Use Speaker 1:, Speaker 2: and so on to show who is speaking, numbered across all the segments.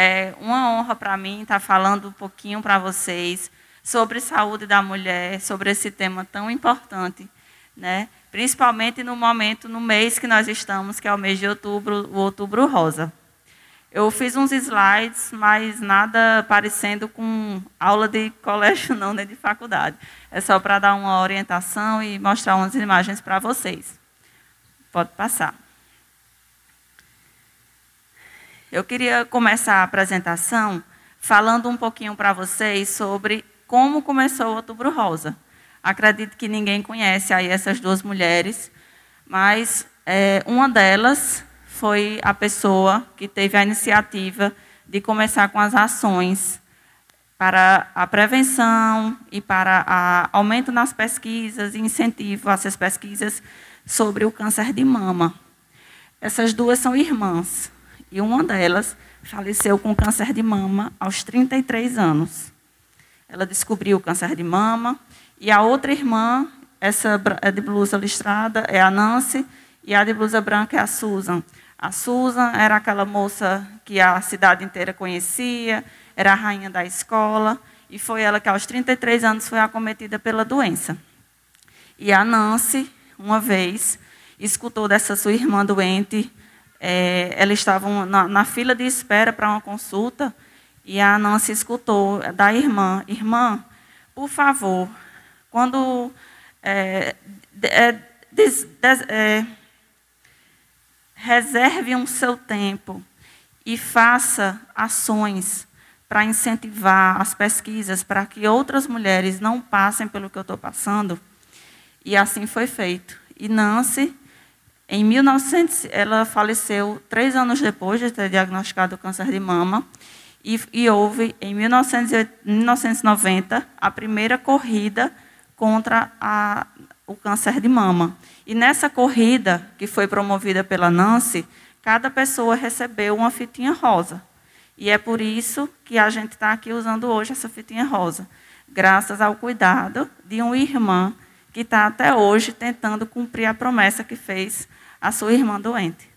Speaker 1: É uma honra para mim estar falando um pouquinho para vocês sobre saúde da mulher, sobre esse tema tão importante, né? Principalmente no momento, no mês que nós estamos, que é o mês de outubro, o Outubro Rosa. Eu fiz uns slides, mas nada parecendo com aula de colégio, não, nem de faculdade. É só para dar uma orientação e mostrar umas imagens para vocês. Pode passar. Eu queria começar a apresentação falando um pouquinho para vocês sobre como começou o Outubro Rosa. Acredito que ninguém conhece aí essas duas mulheres, mas é, uma delas foi a pessoa que teve a iniciativa de começar com as ações para a prevenção e para o aumento nas pesquisas e incentivo a essas pesquisas sobre o câncer de mama. Essas duas são irmãs e uma delas faleceu com câncer de mama aos 33 anos. Ela descobriu o câncer de mama e a outra irmã, essa é de blusa listrada, é a Nancy e a de blusa branca é a Susan. A Susan era aquela moça que a cidade inteira conhecia, era a rainha da escola, e foi ela que aos 33 anos foi acometida pela doença. E a Nancy, uma vez, escutou dessa sua irmã doente, é, elas estavam na, na fila de espera para uma consulta, e a Nancy escutou da irmã, irmã, por favor, quando é, é, é, reserve um seu tempo e faça ações para incentivar as pesquisas, para que outras mulheres não passem pelo que eu estou passando. E assim foi feito. E Nancy, em 1900, ela faleceu três anos depois de ter diagnosticado o câncer de mama. E, e houve, em 1990, a primeira corrida contra a, o câncer de mama. E nessa corrida, que foi promovida pela Nancy, cada pessoa recebeu uma fitinha rosa. E é por isso que a gente está aqui usando hoje essa fitinha rosa, graças ao cuidado de uma irmã que está até hoje tentando cumprir a promessa que fez a sua irmã doente.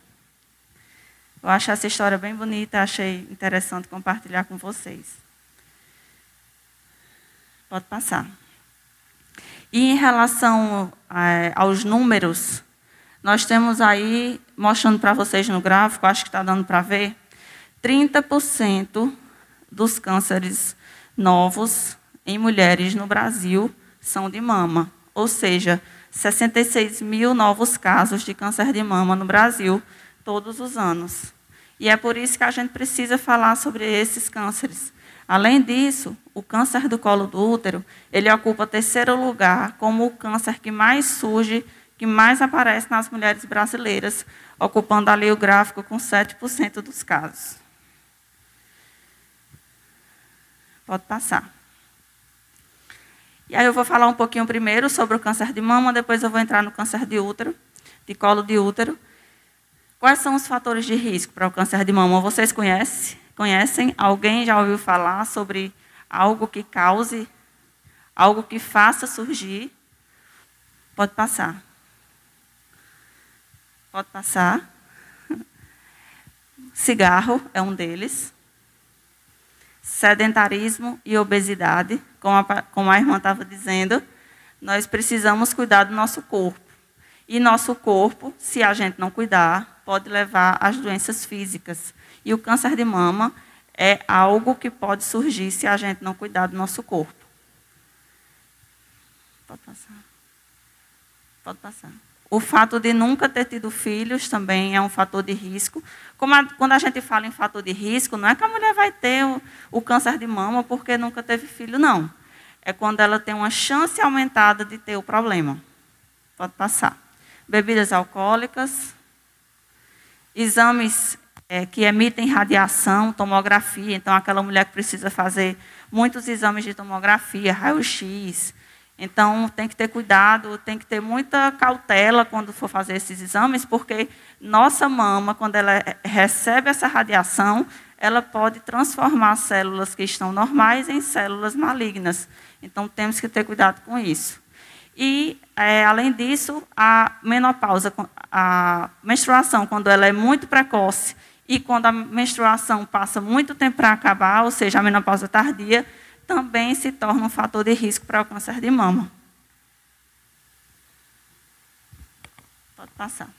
Speaker 1: Eu acho essa história bem bonita, achei interessante compartilhar com vocês. Pode passar. E em relação é, aos números, nós temos aí, mostrando para vocês no gráfico, acho que está dando para ver, 30% dos cânceres novos em mulheres no Brasil são de mama. Ou seja, 66 mil novos casos de câncer de mama no Brasil todos os anos. E é por isso que a gente precisa falar sobre esses cânceres. Além disso, o câncer do colo do útero, ele ocupa terceiro lugar como o câncer que mais surge, que mais aparece nas mulheres brasileiras, ocupando ali o gráfico com 7% dos casos. Pode passar. E aí eu vou falar um pouquinho primeiro sobre o câncer de mama, depois eu vou entrar no câncer de útero, de colo de útero. Quais são os fatores de risco para o câncer de mama? Vocês conhecem? Conhecem? Alguém já ouviu falar sobre algo que cause, algo que faça surgir? Pode passar. Pode passar. Cigarro é um deles. Sedentarismo e obesidade, como a, como a irmã estava dizendo, nós precisamos cuidar do nosso corpo. E nosso corpo, se a gente não cuidar, pode levar às doenças físicas. E o câncer de mama é algo que pode surgir se a gente não cuidar do nosso corpo. Pode passar. Pode passar. O fato de nunca ter tido filhos também é um fator de risco. A, quando a gente fala em fator de risco, não é que a mulher vai ter o, o câncer de mama porque nunca teve filho, não. É quando ela tem uma chance aumentada de ter o problema. Pode passar. Bebidas alcoólicas, exames é, que emitem radiação, tomografia. Então, aquela mulher que precisa fazer muitos exames de tomografia, raio-x. Então, tem que ter cuidado, tem que ter muita cautela quando for fazer esses exames, porque nossa mama, quando ela recebe essa radiação, ela pode transformar células que estão normais em células malignas. Então, temos que ter cuidado com isso. E, é, além disso, a menopausa, a menstruação, quando ela é muito precoce e quando a menstruação passa muito tempo para acabar, ou seja, a menopausa tardia, também se torna um fator de risco para o câncer de mama. Pode passar.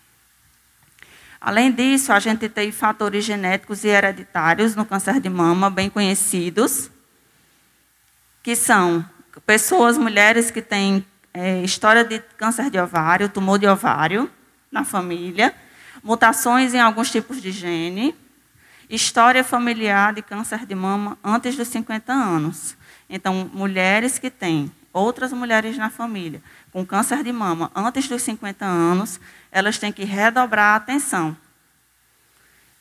Speaker 1: Além disso, a gente tem fatores genéticos e hereditários no câncer de mama, bem conhecidos, que são pessoas, mulheres que têm é, história de câncer de ovário, tumor de ovário na família, mutações em alguns tipos de gene, história familiar de câncer de mama antes dos 50 anos. Então, mulheres que têm outras mulheres na família com câncer de mama antes dos 50 anos, elas têm que redobrar a atenção.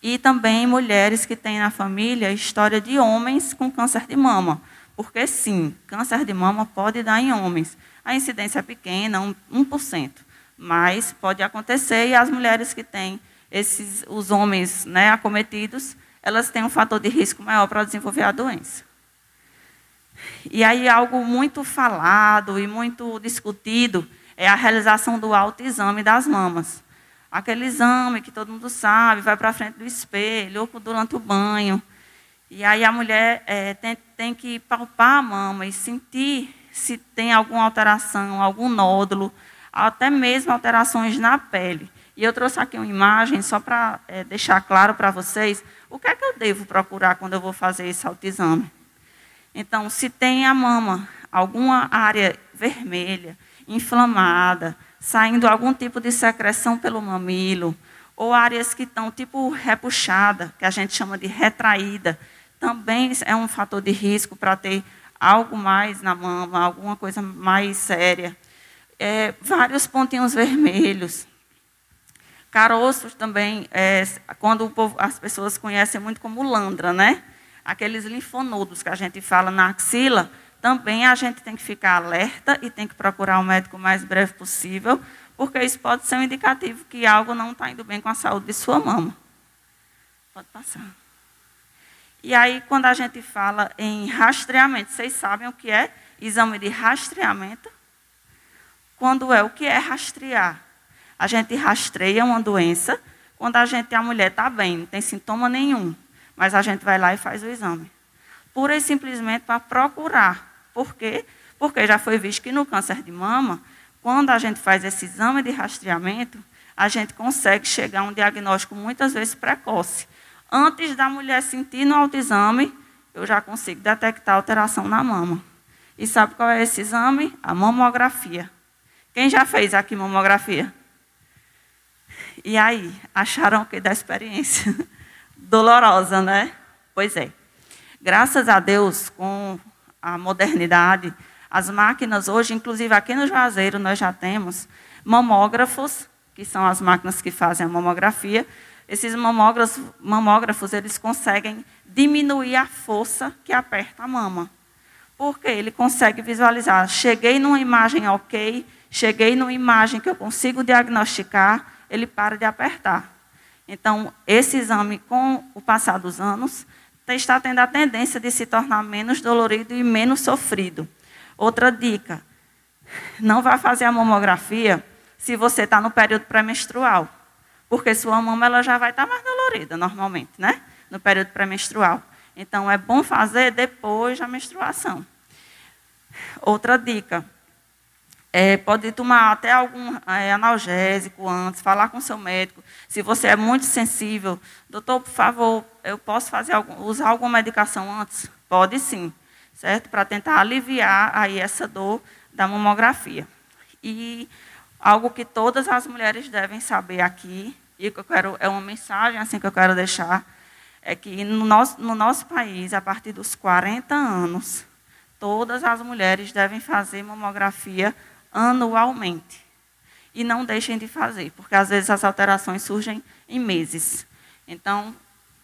Speaker 1: E também mulheres que têm na família história de homens com câncer de mama. Porque, sim, câncer de mama pode dar em homens. A incidência é pequena, 1%. Mas pode acontecer e as mulheres que têm esses, os homens né, acometidos, elas têm um fator de risco maior para desenvolver a doença. E aí algo muito falado e muito discutido é a realização do autoexame das mamas. Aquele exame que todo mundo sabe, vai para frente do espelho ou durante o banho. E aí a mulher é, tem, tem que palpar a mama e sentir se tem alguma alteração, algum nódulo, até mesmo alterações na pele. E eu trouxe aqui uma imagem só para é, deixar claro para vocês o que é que eu devo procurar quando eu vou fazer esse autoexame. Então, se tem a mama, alguma área vermelha, inflamada, saindo algum tipo de secreção pelo mamilo, ou áreas que estão tipo repuxada, que a gente chama de retraída, também é um fator de risco para ter algo mais na mama, alguma coisa mais séria. É, vários pontinhos vermelhos. Caroços também, é, quando povo, as pessoas conhecem muito como landra, né? Aqueles linfonodos que a gente fala na axila, também a gente tem que ficar alerta e tem que procurar o médico o mais breve possível, porque isso pode ser um indicativo que algo não está indo bem com a saúde de sua mama. Pode passar. E aí, quando a gente fala em rastreamento, vocês sabem o que é exame de rastreamento? Quando é o que é rastrear? A gente rastreia uma doença quando a gente, a mulher está bem, não tem sintoma nenhum, mas a gente vai lá e faz o exame. Pura e simplesmente para procurar. Por quê? Porque já foi visto que no câncer de mama, quando a gente faz esse exame de rastreamento, a gente consegue chegar a um diagnóstico muitas vezes precoce. Antes da mulher sentir no autoexame, eu já consigo detectar alteração na mama. E sabe qual é esse exame? A mamografia. Quem já fez aqui mamografia? E aí, acharam o que da experiência? Dolorosa, né? Pois é. Graças a Deus, com a modernidade, as máquinas hoje, inclusive aqui no Juazeiro, nós já temos mamógrafos, que são as máquinas que fazem a mamografia, esses mamógrafos, mamógrafos, eles conseguem diminuir a força que aperta a mama. Porque ele consegue visualizar, cheguei numa imagem ok, cheguei numa imagem que eu consigo diagnosticar, ele para de apertar. Então, esse exame, com o passar dos anos, está tendo a tendência de se tornar menos dolorido e menos sofrido. Outra dica: não vá fazer a mamografia se você está no período pré-menstrual porque sua mama ela já vai estar mais dolorida normalmente, né? No período pré-menstrual. Então é bom fazer depois da menstruação. Outra dica, é, pode tomar até algum é, analgésico antes, falar com seu médico. Se você é muito sensível, doutor, por favor, eu posso fazer algum, usar alguma medicação antes? Pode sim, certo? Para tentar aliviar aí essa dor da mamografia. E algo que todas as mulheres devem saber aqui e que eu quero, é uma mensagem assim que eu quero deixar, é que no nosso, no nosso país, a partir dos 40 anos, todas as mulheres devem fazer mamografia anualmente. E não deixem de fazer, porque às vezes as alterações surgem em meses. Então,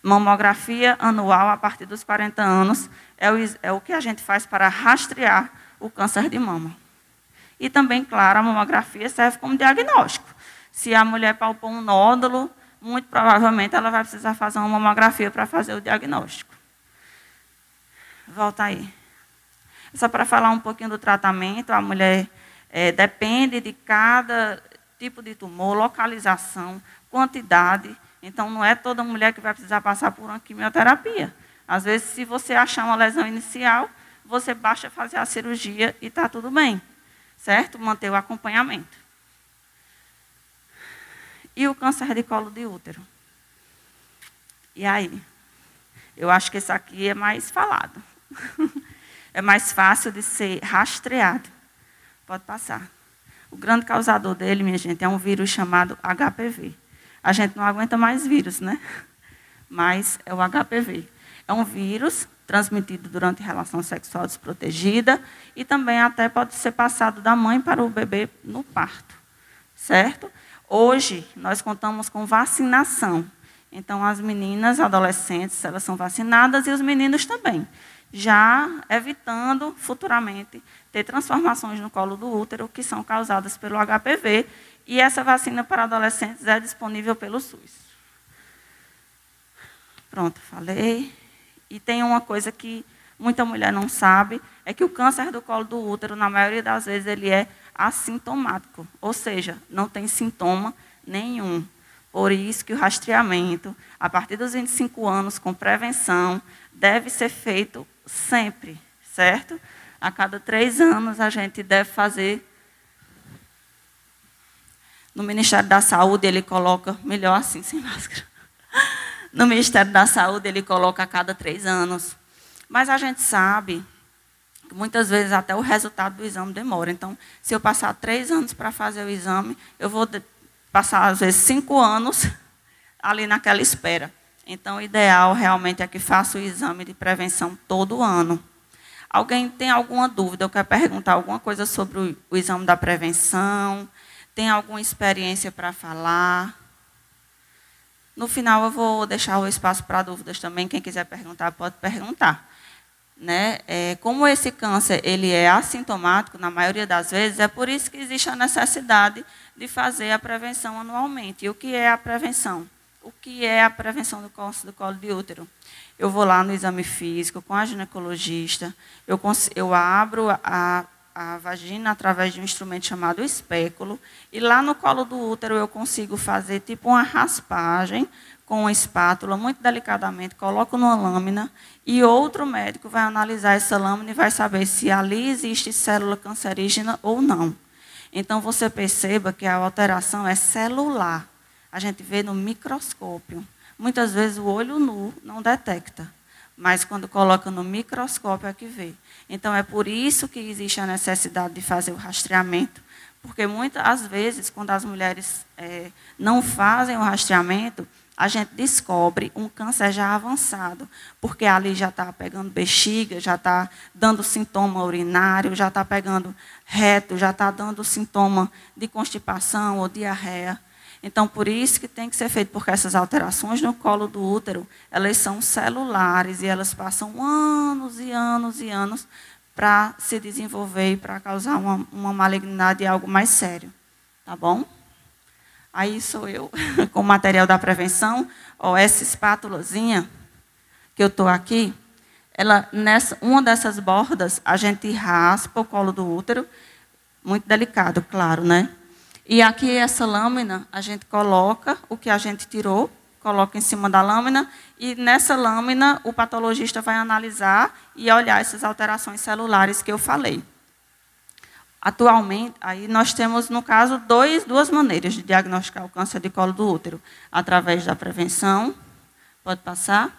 Speaker 1: mamografia anual a partir dos 40 anos é o, é o que a gente faz para rastrear o câncer de mama. E também, claro, a mamografia serve como diagnóstico. Se a mulher palpou um nódulo, muito provavelmente ela vai precisar fazer uma mamografia para fazer o diagnóstico. Volta aí. Só para falar um pouquinho do tratamento, a mulher é, depende de cada tipo de tumor, localização, quantidade. Então, não é toda mulher que vai precisar passar por uma quimioterapia. Às vezes, se você achar uma lesão inicial, você basta fazer a cirurgia e está tudo bem. Certo? Manter o acompanhamento. E o câncer de colo de útero? E aí? Eu acho que esse aqui é mais falado. é mais fácil de ser rastreado. Pode passar. O grande causador dele, minha gente, é um vírus chamado HPV. A gente não aguenta mais vírus, né? Mas é o HPV. É um vírus transmitido durante relação sexual desprotegida e também até pode ser passado da mãe para o bebê no parto. Certo? Hoje, nós contamos com vacinação. Então, as meninas, adolescentes, elas são vacinadas e os meninos também já evitando futuramente ter transformações no colo do útero que são causadas pelo HPV. E essa vacina para adolescentes é disponível pelo SUS. Pronto, falei. E tem uma coisa que muita mulher não sabe, é que o câncer do colo do útero, na maioria das vezes, ele é assintomático, ou seja, não tem sintoma nenhum. Por isso que o rastreamento, a partir dos 25 anos, com prevenção, deve ser feito sempre, certo? A cada três anos a gente deve fazer. No Ministério da Saúde ele coloca, melhor assim, sem máscara. No Ministério da Saúde ele coloca a cada três anos. Mas a gente sabe que muitas vezes até o resultado do exame demora. Então, se eu passar três anos para fazer o exame, eu vou passar às vezes cinco anos ali naquela espera. Então, o ideal realmente é que faça o exame de prevenção todo ano. Alguém tem alguma dúvida ou quer perguntar alguma coisa sobre o, exame da prevenção? Tem alguma experiência para falar? No final, eu vou deixar o espaço para dúvidas também. Quem quiser perguntar, pode perguntar. Né? É, como esse câncer ele é assintomático, na maioria das vezes, é por isso que existe a necessidade de fazer a prevenção anualmente. E o que é a prevenção? O que é a prevenção do câncer do colo de útero. Eu vou lá no exame físico com a ginecologista, eu, eu abro a, a vagina através de um instrumento chamado espéculo, e lá no colo do útero eu consigo fazer tipo uma raspagem com uma espátula, muito delicadamente, coloco numa lâmina, e outro médico vai analisar essa lâmina e vai saber se ali existe célula cancerígena ou não. Então você perceba que a alteração é celular a gente vê no microscópio. Muitas vezes o olho nu não detecta, mas quando coloca no microscópio é que vê. Então é por isso que existe a necessidade de fazer o rastreamento, porque muitas vezes, quando as mulheres é, não fazem o rastreamento, a gente descobre um câncer já avançado, porque ali já está pegando bexiga, já está dando sintoma urinário, já está pegando reto, já está dando sintoma de constipação ou diarreia. Então, por isso que tem que ser feito, porque essas alterações no colo do útero, elas são celulares e elas passam anos e anos e anos para se desenvolver e para causar uma, uma malignidade e algo mais sério. Tá bom? Aí sou eu, com o material da prevenção, ó, essa espátulazinha que eu estou aqui, ela, nessa, uma dessas bordas, a gente raspa o colo do útero, muito delicado, claro, né? E aqui essa lâmina, a gente coloca o que a gente tirou, coloca em cima da lâmina, e nessa lâmina o patologista vai analisar e olhar essas alterações celulares que eu falei. Atualmente, aí nós temos, no caso, dois, duas maneiras de diagnosticar o câncer de colo do útero. Através da prevenção, pode passar,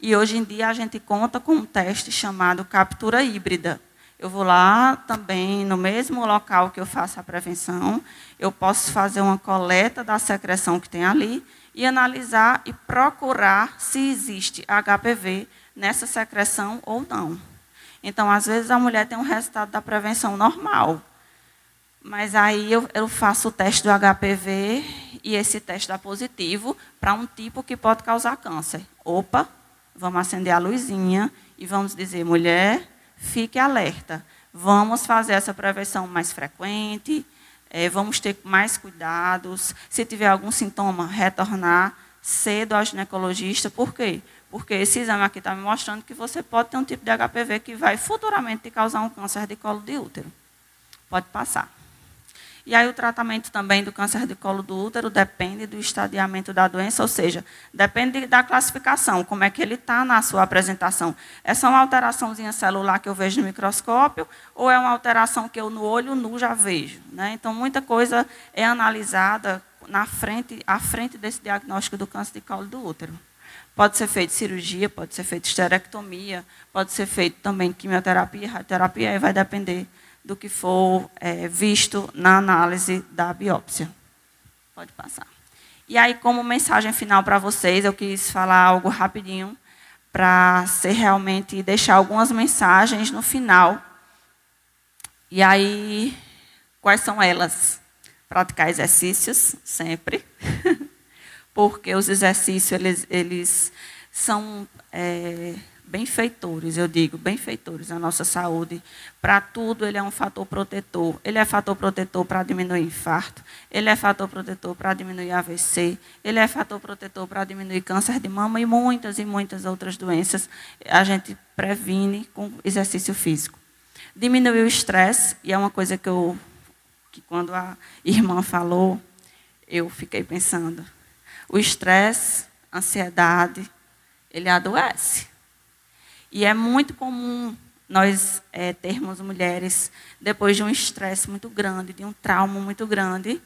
Speaker 1: e hoje em dia a gente conta com um teste chamado captura híbrida, eu vou lá também, no mesmo local que eu faço a prevenção, eu posso fazer uma coleta da secreção que tem ali e analisar e procurar se existe HPV nessa secreção ou não. Então, às vezes, a mulher tem um resultado da prevenção normal. Mas aí eu, eu faço o teste do HPV e esse teste dá positivo para um tipo que pode causar câncer. Opa, vamos acender a luzinha e vamos dizer, mulher, fique alerta. Vamos fazer essa prevenção mais frequente, é, vamos ter mais cuidados. Se tiver algum sintoma, retornar cedo ao ginecologista. Por quê? Porque esse exame aqui está me mostrando que você pode ter um tipo de HPV que vai futuramente te causar um câncer de colo de útero. Pode passar. E aí o tratamento também do câncer de colo do útero depende do estadiamento da doença, ou seja, depende da classificação, como é que ele está na sua apresentação. É uma alteraçãozinha celular que eu vejo no microscópio, ou é uma alteração que eu no olho nu já vejo. Né? Então, muita coisa é analisada na frente, à frente desse diagnóstico do câncer de colo do útero. Pode ser feita cirurgia, pode ser feita esterectomia, pode ser feito também quimioterapia, radioterapia, aí vai depender do que for é, visto na análise da biópsia. Pode passar. E aí, como mensagem final para vocês, eu quis falar algo rapidinho para ser realmente deixar algumas mensagens no final. E aí, quais são elas? Praticar exercícios sempre, porque os exercícios eles, eles são é, benfeitores, eu digo, benfeitores à nossa saúde. Para tudo, ele é um fator protetor. Ele é fator protetor para diminuir infarto, ele é fator protetor para diminuir AVC, ele é fator protetor para diminuir câncer de mama e muitas e muitas outras doenças. A gente previne com exercício físico. Diminuir o estresse, e é uma coisa que eu que quando a irmã falou, eu fiquei pensando. O estresse, ansiedade, ele adoece. E é muito comum nós é, termos mulheres, depois de um estresse muito grande, de um trauma muito grande,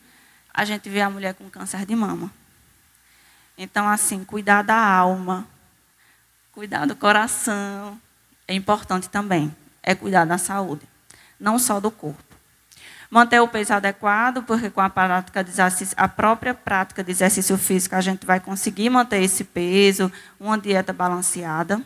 Speaker 1: a gente vê a mulher com câncer de mama. Então, assim, cuidar da alma, cuidar do coração, é importante também. É cuidar da saúde, não só do corpo. Manter o peso adequado, porque com a prática de exercício, a própria prática de exercício físico, a gente vai conseguir manter esse peso, uma dieta balanceada.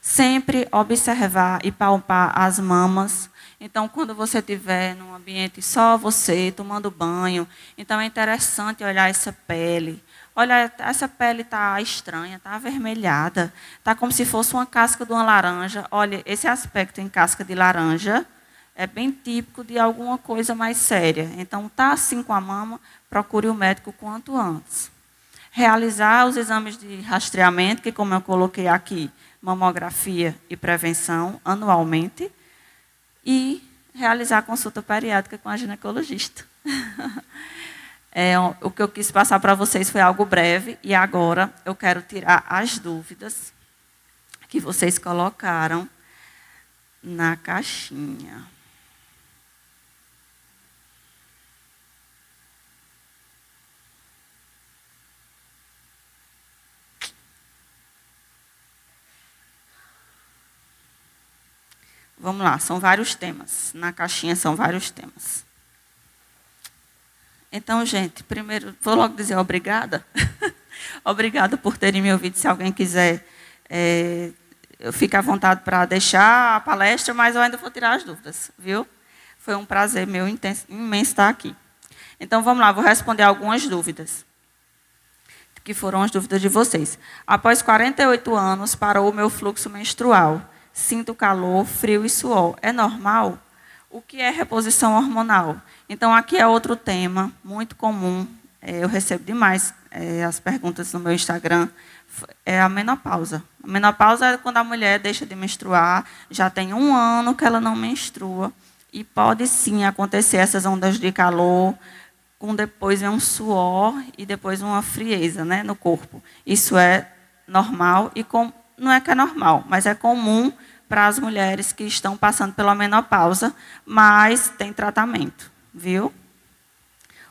Speaker 1: Sempre observar e palpar as mamas. Então, quando você estiver num ambiente só você, tomando banho, então é interessante olhar essa pele. Olha, essa pele está estranha, está avermelhada, está como se fosse uma casca de uma laranja. Olha, esse aspecto em casca de laranja é bem típico de alguma coisa mais séria. Então, está assim com a mama, procure o médico quanto antes. Realizar os exames de rastreamento, que, como eu coloquei aqui, mamografia e prevenção anualmente e realizar a consulta periódica com a ginecologista. é, o que eu quis passar para vocês foi algo breve e agora eu quero tirar as dúvidas que vocês colocaram na caixinha. Vamos lá, são vários temas. Na caixinha são vários temas. Então, gente, primeiro, vou logo dizer obrigada. obrigada por terem me ouvido. Se alguém quiser, é, fique à vontade para deixar a palestra, mas eu ainda vou tirar as dúvidas, viu? Foi um prazer meu intenso, imenso estar aqui. Então, vamos lá, vou responder algumas dúvidas. Que foram as dúvidas de vocês. Após 48 anos, parou o meu fluxo menstrual sinto calor, frio e suor. É normal? O que é reposição hormonal? Então, aqui é outro tema muito comum. É, eu recebo demais é, as perguntas no meu Instagram. É a menopausa. A menopausa é quando a mulher deixa de menstruar, já tem um ano que ela não menstrua. E pode sim acontecer essas ondas de calor, com depois um suor e depois uma frieza né, no corpo. Isso é normal e com, não é que é normal, mas é comum para as mulheres que estão passando pela menopausa, mas tem tratamento, viu?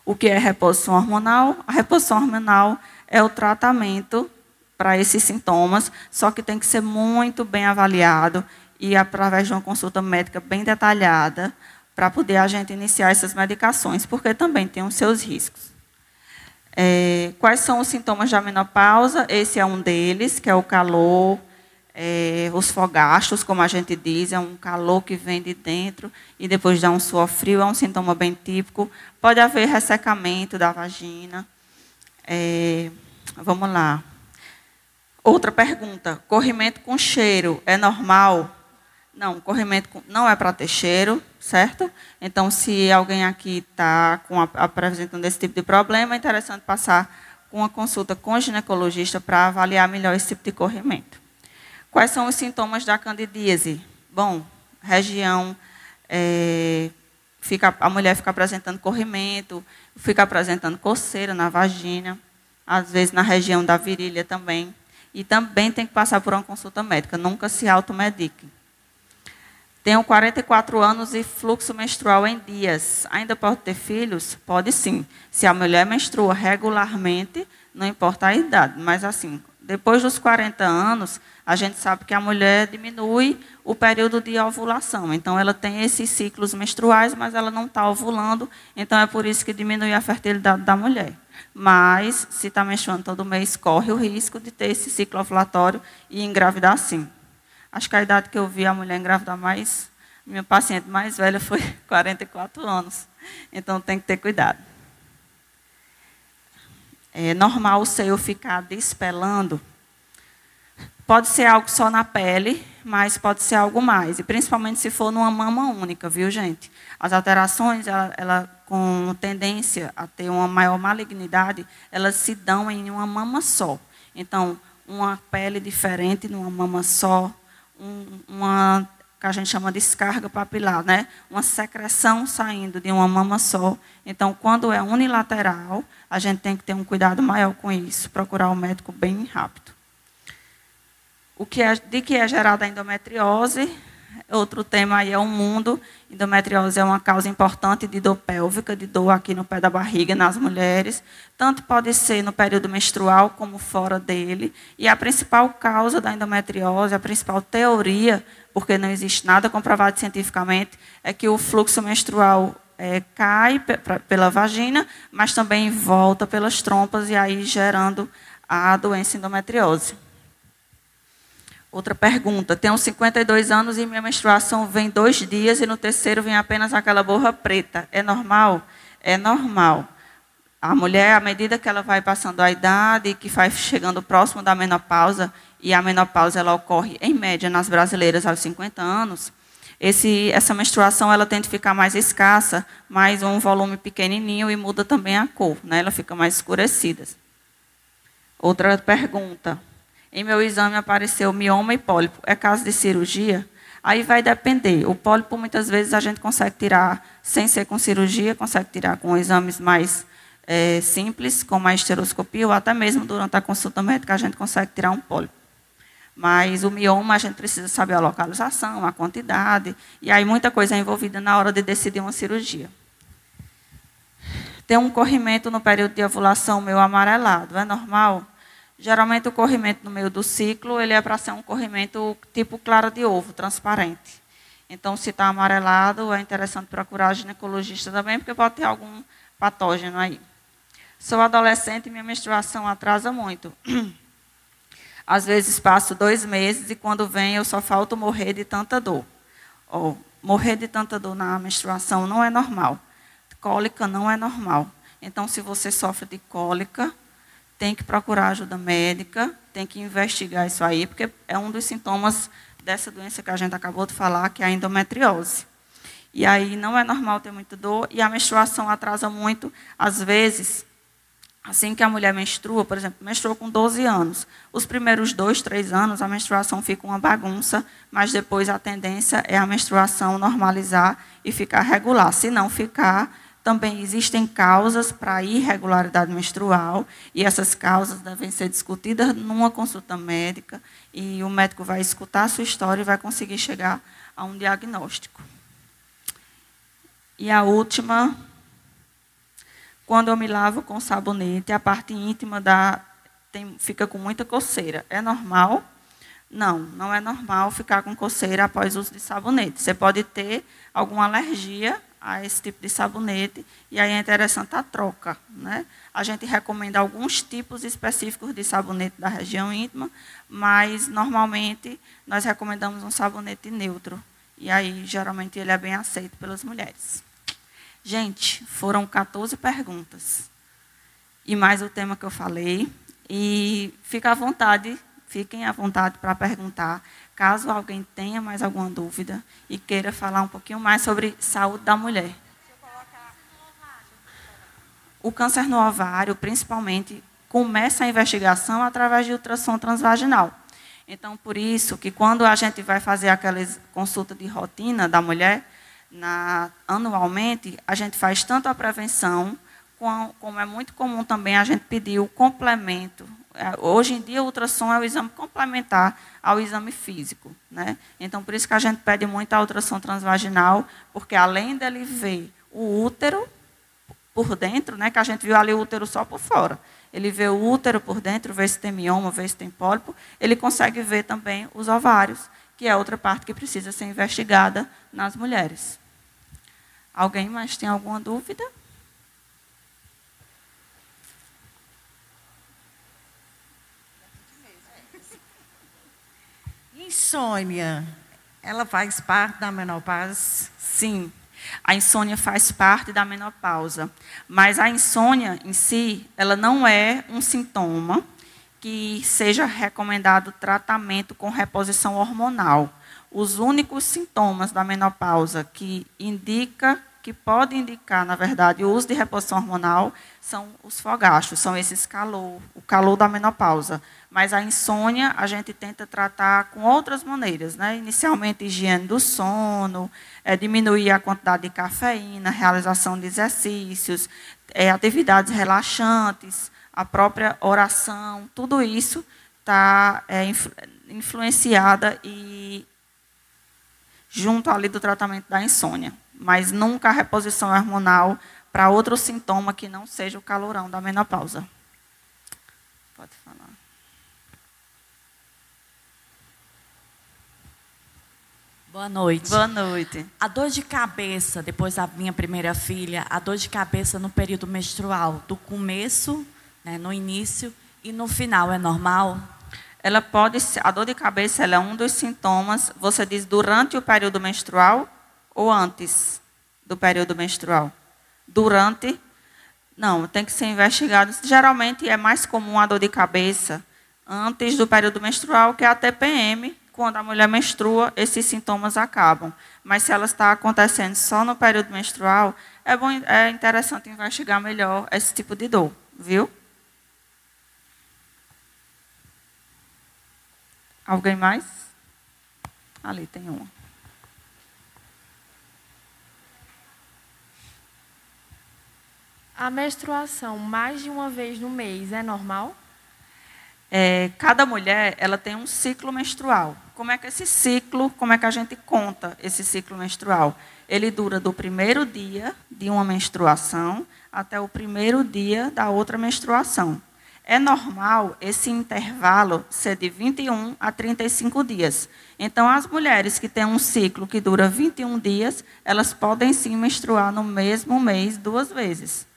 Speaker 1: O que é reposição hormonal? A reposição hormonal é o tratamento para esses sintomas, só que tem que ser muito bem avaliado e através de uma consulta médica bem detalhada para poder a gente iniciar essas medicações, porque também tem os seus riscos. É, quais são os sintomas da menopausa? Esse é um deles, que é o calor, é, os fogachos, como a gente diz, é um calor que vem de dentro e depois dá um suor frio, é um sintoma bem típico. Pode haver ressecamento da vagina. É, vamos lá. Outra pergunta: corrimento com cheiro é normal? Não, corrimento com, não é para ter cheiro, certo? Então, se alguém aqui está apresentando esse tipo de problema, é interessante passar com uma consulta com o ginecologista para avaliar melhor esse tipo de corrimento. Quais são os sintomas da candidíase? Bom, região é, fica, a mulher fica apresentando corrimento, fica apresentando coceira na vagina, às vezes na região da virilha também. E também tem que passar por uma consulta médica, nunca se automedique. Tenho 44 anos e fluxo menstrual em dias. Ainda pode ter filhos? Pode sim. Se a mulher menstrua regularmente, não importa a idade. Mas assim, depois dos 40 anos, a gente sabe que a mulher diminui o período de ovulação. Então, ela tem esses ciclos menstruais, mas ela não está ovulando. Então, é por isso que diminui a fertilidade da mulher. Mas, se está menstruando todo mês, corre o risco de ter esse ciclo ovulatório e engravidar sim. Acho que a idade que eu vi a mulher engravidar mais, minha paciente mais velha foi 44 anos. Então tem que ter cuidado. É normal o seio ficar despelando. Pode ser algo só na pele, mas pode ser algo mais. E principalmente se for numa mama única, viu, gente? As alterações, ela, ela com tendência a ter uma maior malignidade, elas se dão em uma mama só. Então, uma pele diferente numa mama só, um, uma que a gente chama de descarga papilar, né? Uma secreção saindo de uma mama só. Então, quando é unilateral, a gente tem que ter um cuidado maior com isso, procurar o médico bem rápido. O que é, de que é gerada a endometriose? Outro tema aí é o mundo. Endometriose é uma causa importante de dor pélvica, de dor aqui no pé da barriga nas mulheres. Tanto pode ser no período menstrual como fora dele. E a principal causa da endometriose, a principal teoria, porque não existe nada comprovado cientificamente, é que o fluxo menstrual é, cai pela vagina, mas também volta pelas trompas e aí gerando a doença endometriose. Outra pergunta. Tenho 52 anos e minha menstruação vem dois dias e no terceiro vem apenas aquela borra preta. É normal? É normal. A mulher, à medida que ela vai passando a idade, que vai chegando próximo da menopausa, e a menopausa ela ocorre, em média, nas brasileiras aos 50 anos, esse, essa menstruação ela tende a ficar mais escassa, mais um volume pequenininho e muda também a cor, né? ela fica mais escurecida. Outra pergunta. Em meu exame apareceu mioma e pólipo. É caso de cirurgia? Aí vai depender. O pólipo, muitas vezes, a gente consegue tirar sem ser com cirurgia, consegue tirar com exames mais é, simples, como a esteroscopia, ou até mesmo durante a consulta médica a gente consegue tirar um pólipo. Mas o mioma, a gente precisa saber a localização, a quantidade, e aí muita coisa é envolvida na hora de decidir uma cirurgia. Tem um corrimento no período de ovulação meio amarelado, é normal? Geralmente o corrimento no meio do ciclo, ele é para ser um corrimento tipo clara de ovo, transparente. Então, se está amarelado, é interessante procurar ginecologista também, porque pode ter algum patógeno aí. Sou adolescente e minha menstruação atrasa muito. Às vezes passo dois meses e quando vem eu só falto morrer de tanta dor. Oh, morrer de tanta dor na menstruação não é normal. Cólica não é normal. Então, se você sofre de cólica, tem que procurar ajuda médica, tem que investigar isso aí, porque é um dos sintomas dessa doença que a gente acabou de falar, que é a endometriose. E aí não é normal ter muita dor e a menstruação atrasa muito, às vezes, assim que a mulher menstrua, por exemplo, menstruou com 12 anos. Os primeiros dois, três anos, a menstruação fica uma bagunça, mas depois a tendência é a menstruação normalizar e ficar regular. Se não ficar, também existem causas para irregularidade menstrual e essas causas devem ser discutidas numa consulta médica e o médico vai escutar a sua história e vai conseguir chegar a um diagnóstico. E a última, quando eu me lavo com sabonete, a parte íntima da, tem, fica com muita coceira. É normal? Não, não é normal ficar com coceira após o uso de sabonete. Você pode ter alguma alergia a esse tipo de sabonete, e aí é interessante a troca. Né? A gente recomenda alguns tipos específicos de sabonete da região íntima, mas normalmente nós recomendamos um sabonete neutro, e aí geralmente ele é bem aceito pelas mulheres. Gente, foram 14 perguntas, e mais o tema que eu falei, e fica à vontade, fiquem à vontade para perguntar. Caso alguém tenha mais alguma dúvida e queira falar um pouquinho mais sobre saúde da mulher. O câncer no ovário, principalmente, começa a investigação através de ultrassom transvaginal. Então, por isso que quando a gente vai fazer aquela consulta de rotina da mulher, na, anualmente, a gente faz tanto a prevenção, como, como é muito comum também a gente pedir o complemento. É, hoje em dia, o ultrassom é o exame complementar ao exame físico. Né? Então, por isso que a gente pede muito a ultrassom transvaginal, porque além dele ver o útero por dentro, né, que a gente viu ali o útero só por fora, ele vê o útero por dentro, vê se tem mioma, vê se tem pólipo, ele consegue ver também os ovários, que é outra parte que precisa ser investigada nas mulheres. Alguém mais tem alguma dúvida?
Speaker 2: Insônia, ela faz parte da menopausa?
Speaker 1: Sim, a insônia faz parte da menopausa, mas a insônia em si, ela não é um sintoma que seja recomendado tratamento com reposição hormonal. Os únicos sintomas da menopausa que indica que pode indicar, na verdade, o uso de reposição hormonal são os fogachos, são esses calor, o calor da menopausa. Mas a insônia a gente tenta tratar com outras maneiras, né? Inicialmente higiene do sono, é, diminuir a quantidade de cafeína, realização de exercícios, é, atividades relaxantes, a própria oração, tudo isso está é, influ influenciada e junto ali do tratamento da insônia mas nunca a reposição hormonal para outro sintoma que não seja o calorão da menopausa. Pode falar.
Speaker 3: Boa noite.
Speaker 1: Boa noite.
Speaker 3: A dor de cabeça, depois da minha primeira filha, a dor de cabeça no período menstrual, do começo, né, no início e no final, é normal?
Speaker 1: Ela pode, a dor de cabeça é um dos sintomas, você diz durante o período menstrual ou antes do período menstrual? Durante? Não, tem que ser investigado. Geralmente é mais comum a dor de cabeça antes do período menstrual, que é a TPM. Quando a mulher menstrua, esses sintomas acabam. Mas se ela está acontecendo só no período menstrual, é, bom, é interessante investigar melhor esse tipo de dor, viu? Alguém mais? Ali tem uma.
Speaker 4: A menstruação mais de uma vez no mês é normal?
Speaker 1: É, cada mulher ela tem um ciclo menstrual. Como é que esse ciclo, como é que a gente conta esse ciclo menstrual? Ele dura do primeiro dia de uma menstruação até o primeiro dia da outra menstruação. É normal esse intervalo ser de 21 a 35 dias. Então, as mulheres que têm um ciclo que dura 21 dias, elas podem sim menstruar no mesmo mês duas vezes.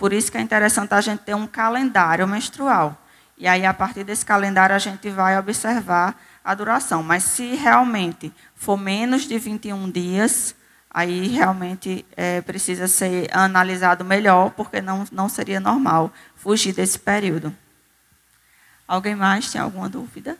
Speaker 1: Por isso que é interessante a gente ter um calendário menstrual. E aí, a partir desse calendário, a gente vai observar a duração. Mas se realmente for menos de 21 dias, aí realmente é, precisa ser analisado melhor, porque não, não seria normal fugir desse período. Alguém mais tem alguma dúvida?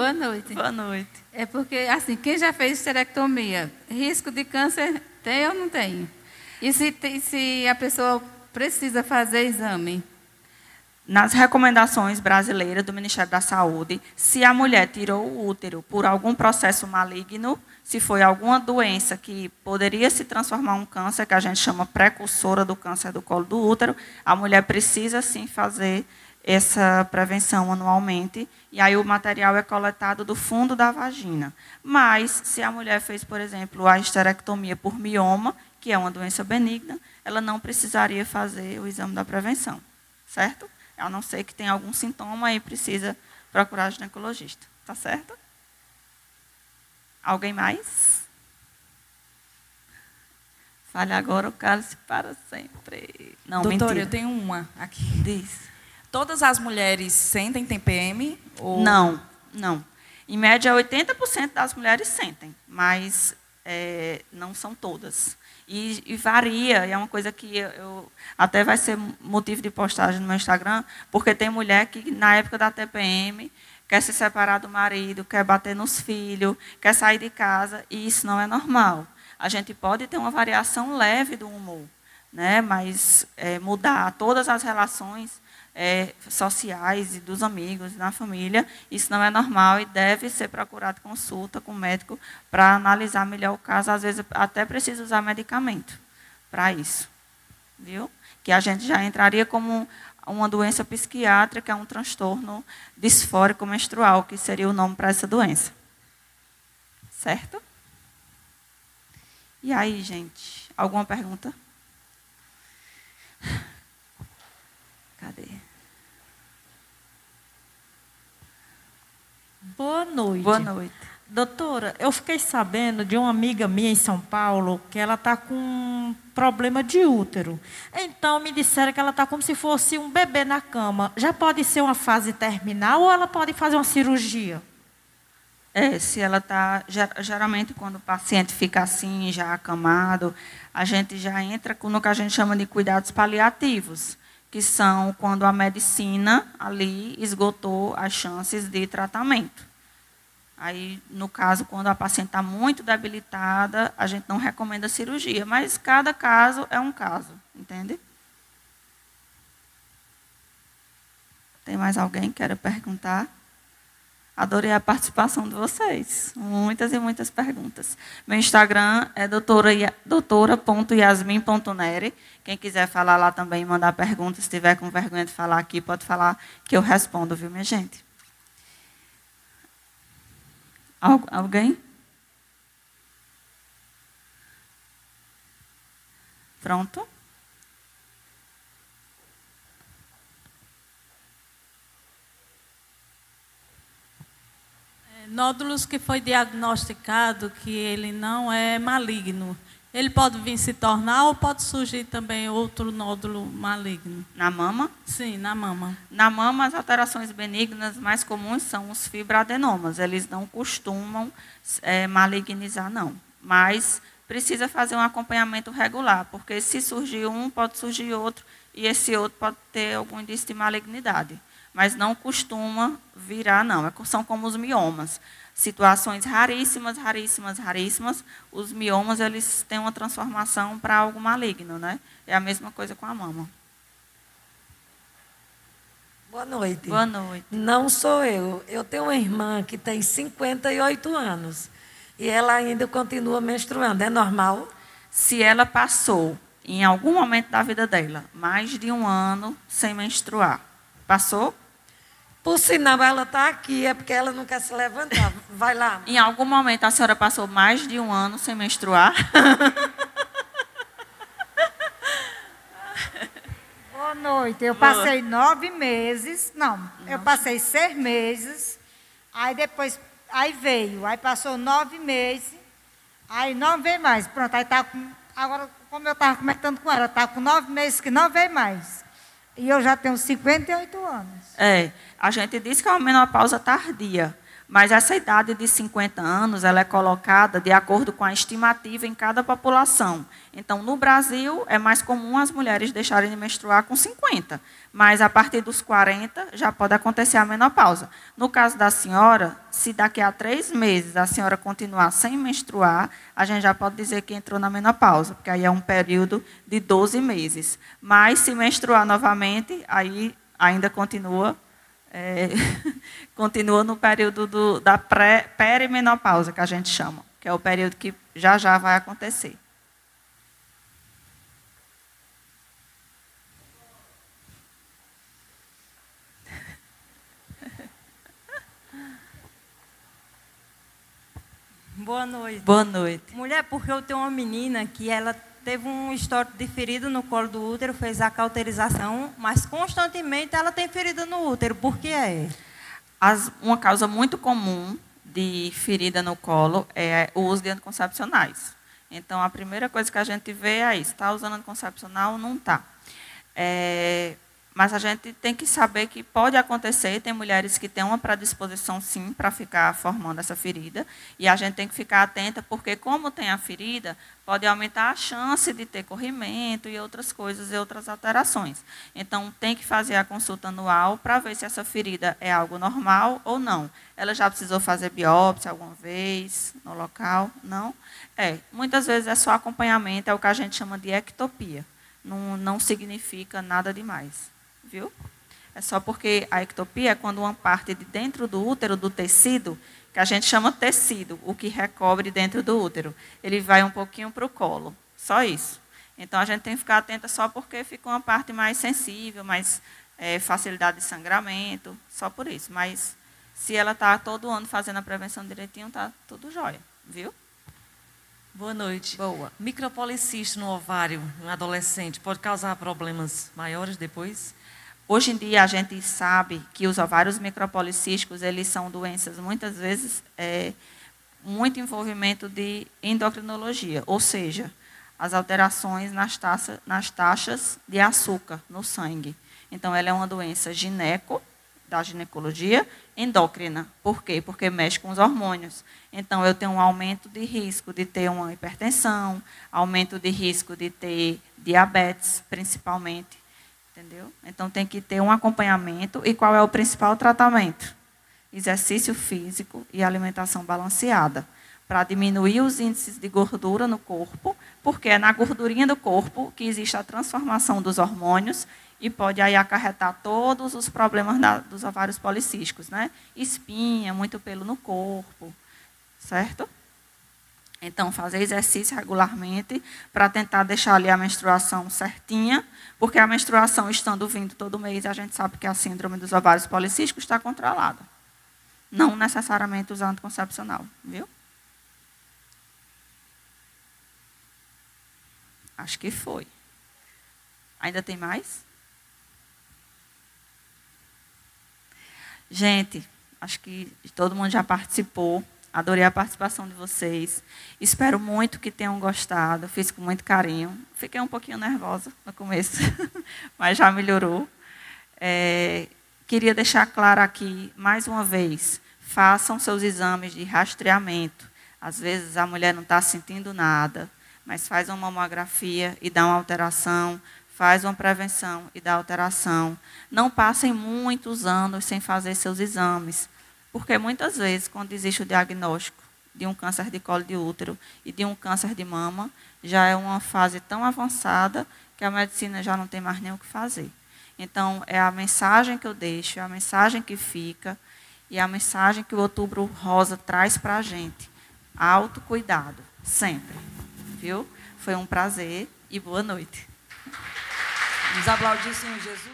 Speaker 5: Boa noite.
Speaker 1: Boa noite.
Speaker 5: É porque, assim, quem já fez esterectomia, risco de câncer tem ou não tem? E se, se a pessoa precisa fazer exame?
Speaker 1: Nas recomendações brasileiras do Ministério da Saúde, se a mulher tirou o útero por algum processo maligno, se foi alguma doença que poderia se transformar em um câncer, que a gente chama precursora do câncer do colo do útero, a mulher precisa sim fazer essa prevenção anualmente, e aí o material é coletado do fundo da vagina. Mas, se a mulher fez, por exemplo, a esterectomia por mioma, que é uma doença benigna, ela não precisaria fazer o exame da prevenção, certo? A não ser que tenha algum sintoma e precisa procurar ginecologista, tá certo? Alguém mais? Fale agora o cálice para sempre. Não,
Speaker 3: Doutora,
Speaker 1: mentira.
Speaker 3: eu tenho uma aqui.
Speaker 1: Diz.
Speaker 3: Todas as mulheres sentem TPM? Ou...
Speaker 1: Não, não. Em média, 80% das mulheres sentem, mas é, não são todas. E, e, varia, é uma coisa que eu, até vai ser motivo de postagem no meu Instagram, porque tem mulher que, na época da TPM, quer se separar do marido, quer bater nos filhos, quer sair de casa, e isso não é normal. a gente pode ter uma variação leve do humor, né? mas é, mudar todas as relações é, sociais e dos amigos, na família, isso não é normal e deve ser procurado consulta com o médico para analisar melhor o caso. Às vezes até precisa usar medicamento para isso, viu? Que a gente já entraria como uma doença psiquiátrica, um transtorno disfórico menstrual, que seria o nome para essa doença. Certo? E aí, gente, alguma pergunta? Cadê?
Speaker 6: Boa noite.
Speaker 1: Boa noite.
Speaker 6: Doutora, eu fiquei sabendo de uma amiga minha em São Paulo que ela está com um problema de útero. Então me disseram que ela está como se fosse um bebê na cama. Já pode ser uma fase terminal ou ela pode fazer uma cirurgia?
Speaker 1: É, se ela está. Geralmente, quando o paciente fica assim, já acamado, a gente já entra no que a gente chama de cuidados paliativos, que são quando a medicina ali esgotou as chances de tratamento. Aí, no caso, quando a paciente está muito debilitada, a gente não recomenda cirurgia, mas cada caso é um caso, entende? Tem mais alguém que queira perguntar? Adorei a participação de vocês. Muitas e muitas perguntas. Meu Instagram é doutora.yasmin.nere. Quem quiser falar lá também, mandar perguntas, se tiver com vergonha de falar aqui, pode falar que eu respondo, viu, minha gente? Alguém? Pronto?
Speaker 7: nódulos que foi diagnosticado que ele não é maligno. Ele pode vir se tornar ou pode surgir também outro nódulo maligno?
Speaker 1: Na mama?
Speaker 7: Sim, na mama.
Speaker 1: Na mama, as alterações benignas mais comuns são os fibroadenomas. Eles não costumam é, malignizar, não. Mas precisa fazer um acompanhamento regular, porque se surgir um, pode surgir outro, e esse outro pode ter algum indício de malignidade mas não costuma virar, não. É são como os miomas. Situações raríssimas, raríssimas, raríssimas. Os miomas, eles têm uma transformação para algo maligno, né? É a mesma coisa com a mama.
Speaker 8: Boa noite.
Speaker 1: Boa noite.
Speaker 8: Não sou eu. Eu tenho uma irmã que tem 58 anos. E ela ainda continua menstruando. É normal?
Speaker 1: Se ela passou, em algum momento da vida dela, mais de um ano sem menstruar, Passou?
Speaker 8: Por sinal, ela está aqui, é porque ela não quer se levantar. Vai lá.
Speaker 1: Em algum momento a senhora passou mais de um ano sem menstruar?
Speaker 9: Boa noite. Eu passei nove meses. Não, eu passei seis meses. Aí depois, aí veio. Aí passou nove meses. Aí não veio mais. Pronto, aí tá com. Agora, como eu estava comentando com ela, está com nove meses que não veio mais. E eu já tenho 58 anos.
Speaker 1: É, a gente diz que é uma menopausa tardia, mas essa idade de 50 anos ela é colocada de acordo com a estimativa em cada população. Então, no Brasil, é mais comum as mulheres deixarem de menstruar com 50, mas a partir dos 40 já pode acontecer a menopausa. No caso da senhora, se daqui a três meses a senhora continuar sem menstruar, a gente já pode dizer que entrou na menopausa, porque aí é um período de 12 meses. Mas se menstruar novamente, aí ainda continua é, continua no período do, da pré, perimenopausa, que a gente chama, que é o período que já já vai acontecer.
Speaker 10: Boa noite.
Speaker 1: Boa noite.
Speaker 10: Mulher, porque eu tenho uma menina que ela teve um histórico de ferida no colo do útero, fez a cauterização, mas constantemente ela tem ferida no útero. Por que é?
Speaker 1: As, uma causa muito comum de ferida no colo é o uso de anticoncepcionais. Então, a primeira coisa que a gente vê é isso: está usando anticoncepcional ou não está? É, Mas a gente tem que saber que pode acontecer, tem mulheres que têm uma predisposição sim para ficar formando essa ferida, e a gente tem que ficar atenta, porque como tem a ferida, pode aumentar a chance de ter corrimento e outras coisas e outras alterações. Então tem que fazer a consulta anual para ver se essa ferida é algo normal ou não. Ela já precisou fazer biópsia alguma vez no local? Não? É, muitas vezes é só acompanhamento, é o que a gente chama de ectopia. Não, não significa nada demais viu? É só porque a ectopia é quando uma parte de dentro do útero, do tecido, que a gente chama tecido, o que recobre dentro do útero, ele vai um pouquinho para o colo. Só isso. Então a gente tem que ficar atenta só porque fica uma parte mais sensível, mais é, facilidade de sangramento, só por isso. Mas se ela está todo ano fazendo a prevenção direitinho, está tudo jóia, viu?
Speaker 11: Boa noite.
Speaker 1: Boa.
Speaker 11: Micropolicisto no ovário, um adolescente, pode causar problemas maiores depois?
Speaker 1: Hoje em dia a gente sabe que os ovários micropolicísticos eles são doenças muitas vezes é, muito envolvimento de endocrinologia, ou seja, as alterações nas, taxa, nas taxas de açúcar no sangue. Então ela é uma doença gineco da ginecologia endócrina. Por quê? Porque mexe com os hormônios. Então eu tenho um aumento de risco de ter uma hipertensão, aumento de risco de ter diabetes, principalmente Entendeu? Então tem que ter um acompanhamento. E qual é o principal tratamento? Exercício físico e alimentação balanceada. Para diminuir os índices de gordura no corpo, porque é na gordurinha do corpo que existe a transformação dos hormônios e pode aí acarretar todos os problemas da, dos ovários policísticos, né? Espinha, muito pelo no corpo, certo? Então, fazer exercício regularmente para tentar deixar ali a menstruação certinha, porque a menstruação estando vindo todo mês, a gente sabe que a síndrome dos ovários policísticos está controlada. Não necessariamente usando anticoncepcional, viu? Acho que foi. Ainda tem mais? Gente, acho que todo mundo já participou. Adorei a participação de vocês. Espero muito que tenham gostado. Fiz com muito carinho. Fiquei um pouquinho nervosa no começo, mas já melhorou. É, queria deixar claro aqui, mais uma vez, façam seus exames de rastreamento. Às vezes a mulher não está sentindo nada, mas faz uma mamografia e dá uma alteração, faz uma prevenção e dá alteração. Não passem muitos anos sem fazer seus exames porque muitas vezes, quando existe o diagnóstico de um câncer de colo de útero e de um câncer de mama, já é uma fase tão avançada que a medicina já não tem mais nem o que fazer. Então, é a mensagem que eu deixo, é a mensagem que fica e é a mensagem que o Outubro Rosa traz para a gente. Autocuidado, sempre. Viu? Foi um prazer e boa noite.
Speaker 11: Nos aplaudir, Senhor Jesus.